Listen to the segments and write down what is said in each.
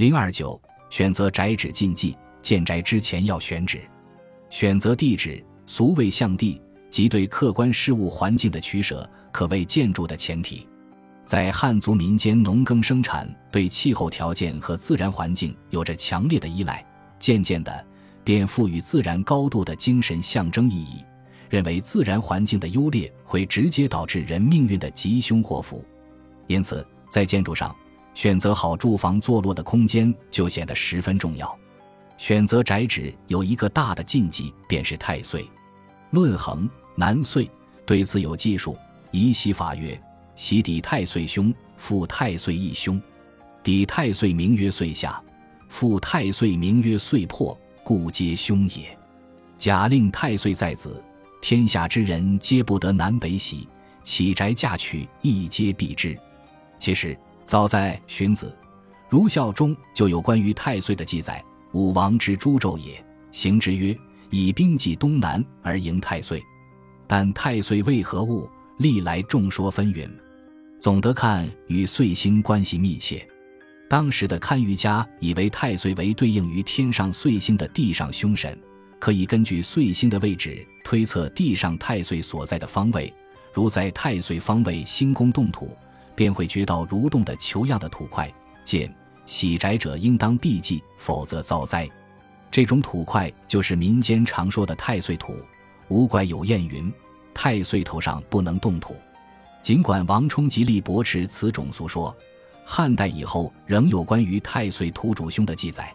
零二九，选择宅址禁忌，建宅之前要选址，选择地址，俗谓向地，即对客观事物环境的取舍，可谓建筑的前提。在汉族民间，农耕生产对气候条件和自然环境有着强烈的依赖，渐渐的便赋予自然高度的精神象征意义，认为自然环境的优劣会直接导致人命运的吉凶祸福。因此，在建筑上选择好住房坐落的空间就显得十分重要。选择宅址有一个大的禁忌，便是太岁。论衡南岁对此有记述，宜习法曰。喜抵太岁凶，复太岁亦凶。抵太岁名曰岁下，复太岁名曰岁破，故皆凶也。假令太岁在子，天下之人皆不得南北喜，起宅嫁娶亦皆避之。其实早在《荀子·儒孝》中就有关于太岁的记载：“武王之诛纣也，行之曰：以兵济东南而迎太岁。但太岁为何物？历来众说纷纭。”总得看与岁星关系密切，当时的堪舆家以为太岁为对应于天上岁星的地上凶神，可以根据岁星的位置推测地上太岁所在的方位。如在太岁方位星宫动土，便会掘到蠕动的球样的土块，见喜宅者应当避忌，否则遭灾。这种土块就是民间常说的太岁土。吴怪有谚云：“太岁头上不能动土。”尽管王充极力驳斥此种俗说，汉代以后仍有关于太岁土主凶的记载，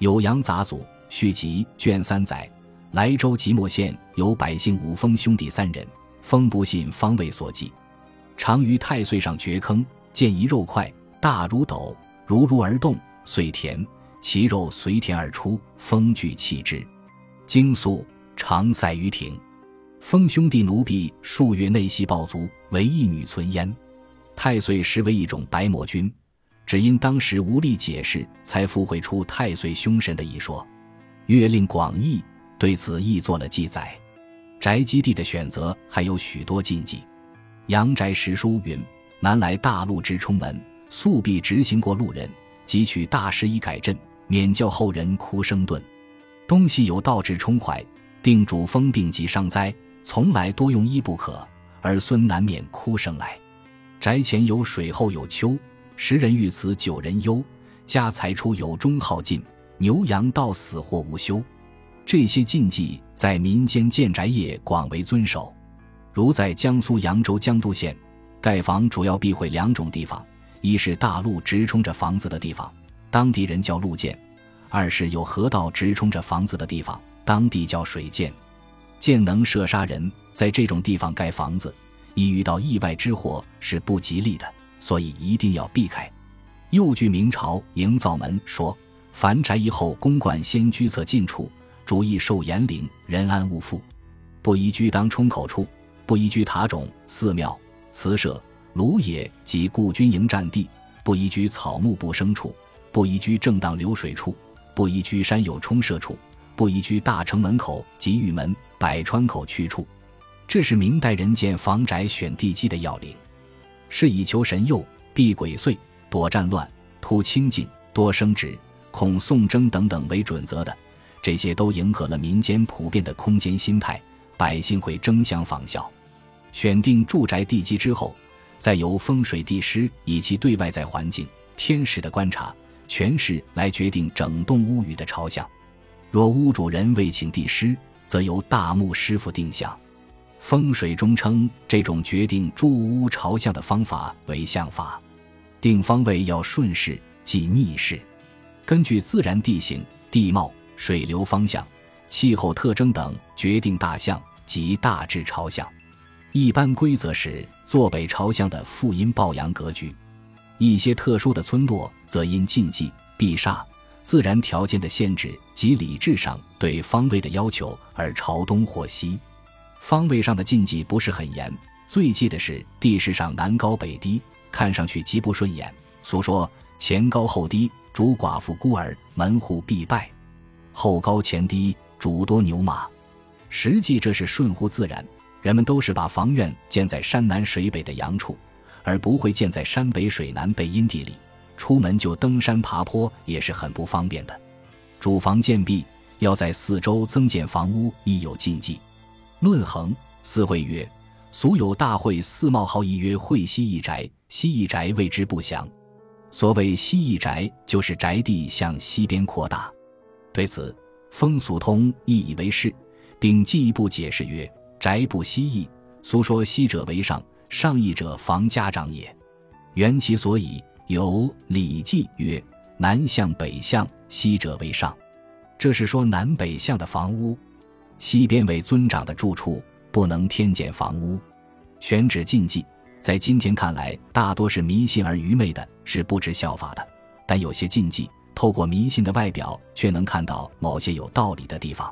《酉阳杂祖续集》卷三载，莱州即墨县有百姓五封兄弟三人，封不信方位所记，常于太岁上掘坑，见一肉块大如斗，如如而动，遂填，其肉随填而出，风聚弃之，经宿常塞于庭。封兄弟奴婢数月内系暴卒，唯一女存焉。太岁实为一种白魔君，只因当时无力解释，才附会出太岁凶神的一说。月令广义对此亦做了记载。宅基地的选择还有许多禁忌。阳宅十书云：“南来大路之冲门，速必直行过路人，即取大师以改阵，免教后人哭声顿。东西有道之冲怀，定主风病及伤灾。”从来多用医不可，儿孙难免哭声来。宅前有水，后有丘，十人遇此，九人忧。家财出有终耗尽，牛羊到死或无休。这些禁忌在民间建宅业广为遵守。如在江苏扬州江都县，盖房主要避讳两种地方：一是大路直冲着房子的地方，当地人叫路涧；二是有河道直冲着房子的地方，当地叫水涧。箭能射杀人，在这种地方盖房子，一遇到意外之祸是不吉利的，所以一定要避开。又据明朝营造门说：“凡宅一后，公馆先居侧近处，主意受严令，人安勿附。不宜居当冲口处，不宜居塔冢、寺庙、祠舍、庐野及故军营占地，不宜居草木不生处，不宜居正当流水处，不宜居山有冲射处，不宜居大城门口及玉门。”百川口去处，这是明代人建房宅选地基的要领，是以求神佑、避鬼祟、躲战乱、图清净、多生殖、恐送征等等为准则的。这些都迎合了民间普遍的空间心态，百姓会争相仿效。选定住宅地基之后，再由风水地师以及对外在环境、天时的观察、诠释来决定整栋屋宇的朝向。若屋主人未请地师，则由大木师傅定向，风水中称这种决定住屋朝向的方法为向法。定方位要顺势，即逆势，根据自然地形、地貌、水流方向、气候特征等决定大向即大致朝向。一般规则是坐北朝向的负阴抱阳格局。一些特殊的村落则因禁忌避煞。自然条件的限制及理智上对方位的要求而朝东或西，方位上的禁忌不是很严。最忌的是地势上南高北低，看上去极不顺眼。俗说前高后低，主寡妇孤儿，门户必败；后高前低，主多牛马。实际这是顺乎自然，人们都是把房院建在山南水北的阳处，而不会建在山北水南背阴地里。出门就登山爬坡也是很不方便的。主房建壁要在四周增建房屋，亦有禁忌。论衡，四会曰：“俗有大会四茂号一曰会西一宅，西一宅谓之不祥。所谓西一宅，就是宅地向西边扩大。对此，风俗通亦以为是，并进一步解释曰：宅不西翼，俗说西者为上，上翼者防家长也。缘其所以。”有《礼记》曰：“南向北向，西者为上。”这是说南北向的房屋，西边为尊长的住处，不能添建房屋。选址禁忌，在今天看来，大多是迷信而愚昧的，是不知效法的。但有些禁忌，透过迷信的外表，却能看到某些有道理的地方。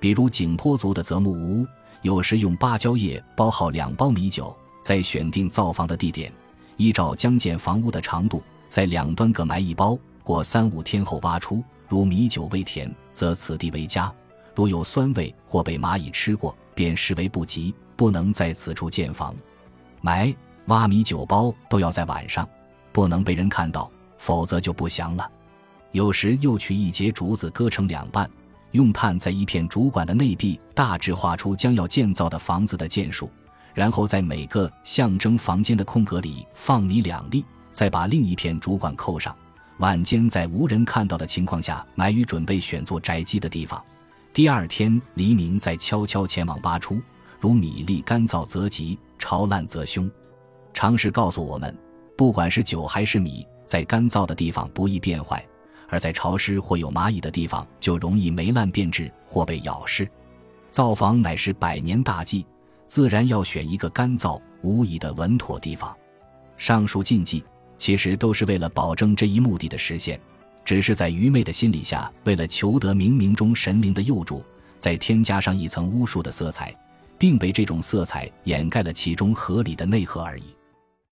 比如景颇族的泽木屋，有时用芭蕉叶包好两包米酒，在选定造房的地点。依照将建房屋的长度，在两端各埋一包，过三五天后挖出。如米酒微甜，则此地为佳；如有酸味或被蚂蚁吃过，便视为不吉，不能在此处建房。埋挖米酒包都要在晚上，不能被人看到，否则就不祥了。有时又取一节竹子割成两半，用炭在一片竹管的内壁大致画出将要建造的房子的建数。然后在每个象征房间的空格里放米两粒，再把另一片主管扣上。晚间在无人看到的情况下埋于准备选做宅基的地方。第二天黎明再悄悄前往挖出。如米粒干燥则吉，潮烂则凶。常识告诉我们，不管是酒还是米，在干燥的地方不易变坏，而在潮湿或有蚂蚁的地方就容易霉烂变质或被咬噬。造房乃是百年大计。自然要选一个干燥无蚁的稳妥地方。上述禁忌其实都是为了保证这一目的的实现，只是在愚昧的心理下，为了求得冥冥中神灵的佑助，再添加上一层巫术的色彩，并被这种色彩掩盖了其中合理的内核而已。